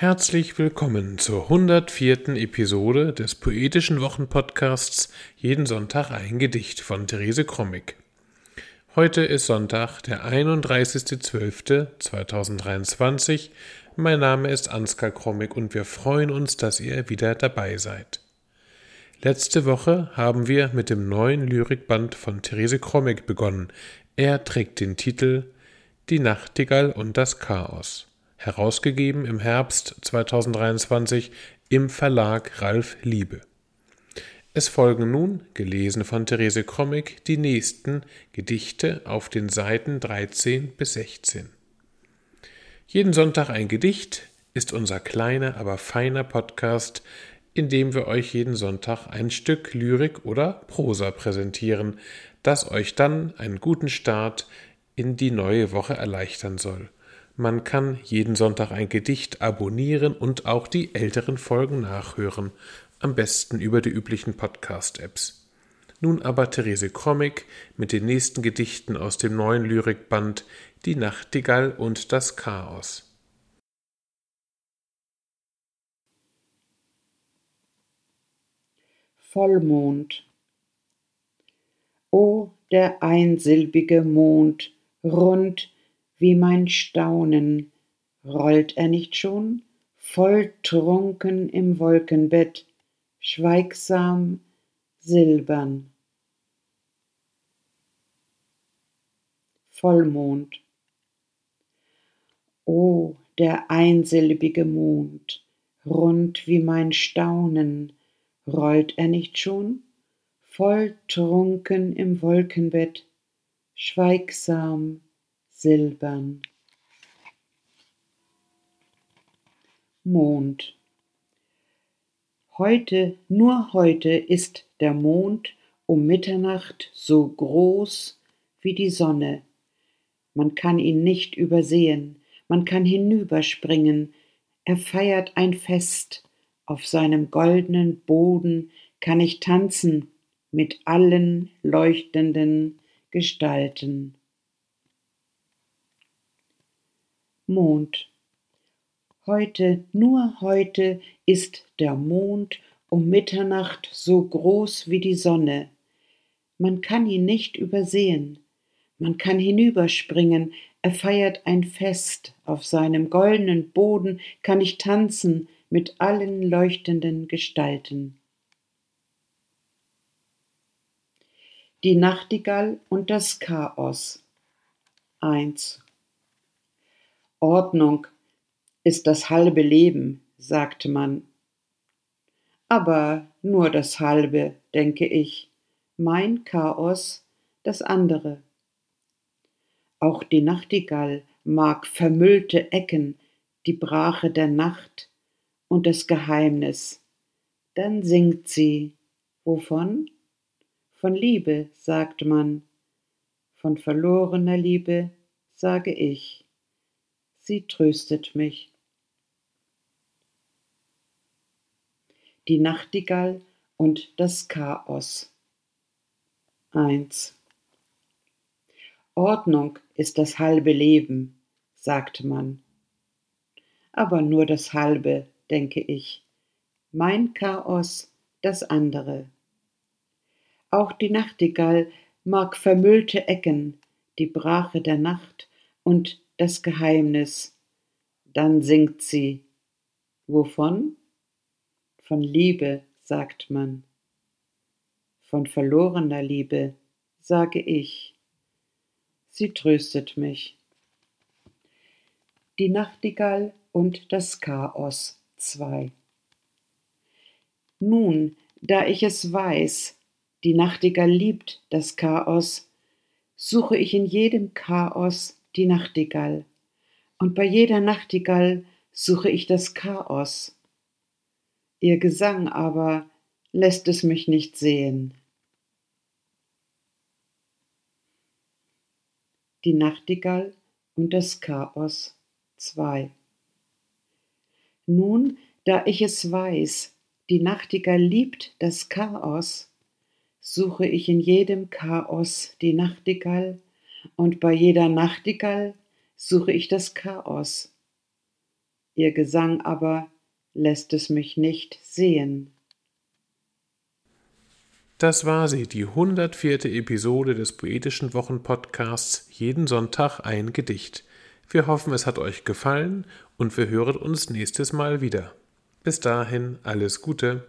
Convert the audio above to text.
Herzlich willkommen zur 104. Episode des poetischen Wochenpodcasts Jeden Sonntag ein Gedicht von Therese Krommig. Heute ist Sonntag, der 31.12.2023. Mein Name ist Ansgar Krommig und wir freuen uns, dass ihr wieder dabei seid. Letzte Woche haben wir mit dem neuen Lyrikband von Therese Krommig begonnen. Er trägt den Titel Die Nachtigall und das Chaos herausgegeben im Herbst 2023 im Verlag Ralf Liebe. Es folgen nun, gelesen von Therese Krommig, die nächsten Gedichte auf den Seiten 13 bis 16. Jeden Sonntag ein Gedicht ist unser kleiner, aber feiner Podcast, in dem wir euch jeden Sonntag ein Stück Lyrik oder Prosa präsentieren, das euch dann einen guten Start in die neue Woche erleichtern soll. Man kann jeden Sonntag ein Gedicht abonnieren und auch die älteren Folgen nachhören, am besten über die üblichen Podcast-Apps. Nun aber Therese Krommig mit den nächsten Gedichten aus dem neuen Lyrikband Die Nachtigall und das Chaos. Vollmond O der einsilbige Mond, rund wie mein Staunen, rollt er nicht schon, volltrunken im Wolkenbett, schweigsam, silbern. Vollmond. O der einsilbige Mond, rund wie mein Staunen, rollt er nicht schon, volltrunken im Wolkenbett, schweigsam, silbern. Mond. Heute, nur heute ist der Mond um Mitternacht so groß wie die Sonne. Man kann ihn nicht übersehen, man kann hinüberspringen, er feiert ein Fest, auf seinem goldenen Boden kann ich tanzen mit allen leuchtenden Gestalten. Mond. Heute, nur heute ist der Mond um Mitternacht so groß wie die Sonne. Man kann ihn nicht übersehen. Man kann hinüberspringen, er feiert ein Fest, auf seinem goldenen Boden kann ich tanzen mit allen leuchtenden Gestalten. Die Nachtigall und das Chaos 1 Ordnung ist das halbe Leben, sagte man. Aber nur das halbe, denke ich, mein Chaos das andere. Auch die Nachtigall mag vermüllte Ecken, die Brache der Nacht und das Geheimnis. Dann singt sie. Wovon? Von Liebe, sagt man. Von verlorener Liebe sage ich sie tröstet mich. Die Nachtigall und das Chaos 1 Ordnung ist das halbe Leben, sagt man. Aber nur das halbe, denke ich. Mein Chaos das andere. Auch die Nachtigall mag vermüllte Ecken, die Brache der Nacht und das Geheimnis. Dann singt sie. Wovon? Von Liebe, sagt man. Von verlorener Liebe, sage ich. Sie tröstet mich. Die Nachtigall und das Chaos 2 Nun, da ich es weiß, die Nachtigall liebt das Chaos, suche ich in jedem Chaos die Nachtigall, und bei jeder Nachtigall suche ich das Chaos. Ihr Gesang aber lässt es mich nicht sehen. Die Nachtigall und das Chaos 2 Nun, da ich es weiß, die Nachtigall liebt das Chaos, suche ich in jedem Chaos die Nachtigall und bei jeder Nachtigall suche ich das Chaos. Ihr Gesang aber lässt es mich nicht sehen. Das war sie, die 104. Episode des Poetischen Wochenpodcasts Jeden Sonntag ein Gedicht. Wir hoffen, es hat euch gefallen und wir hören uns nächstes Mal wieder. Bis dahin alles Gute.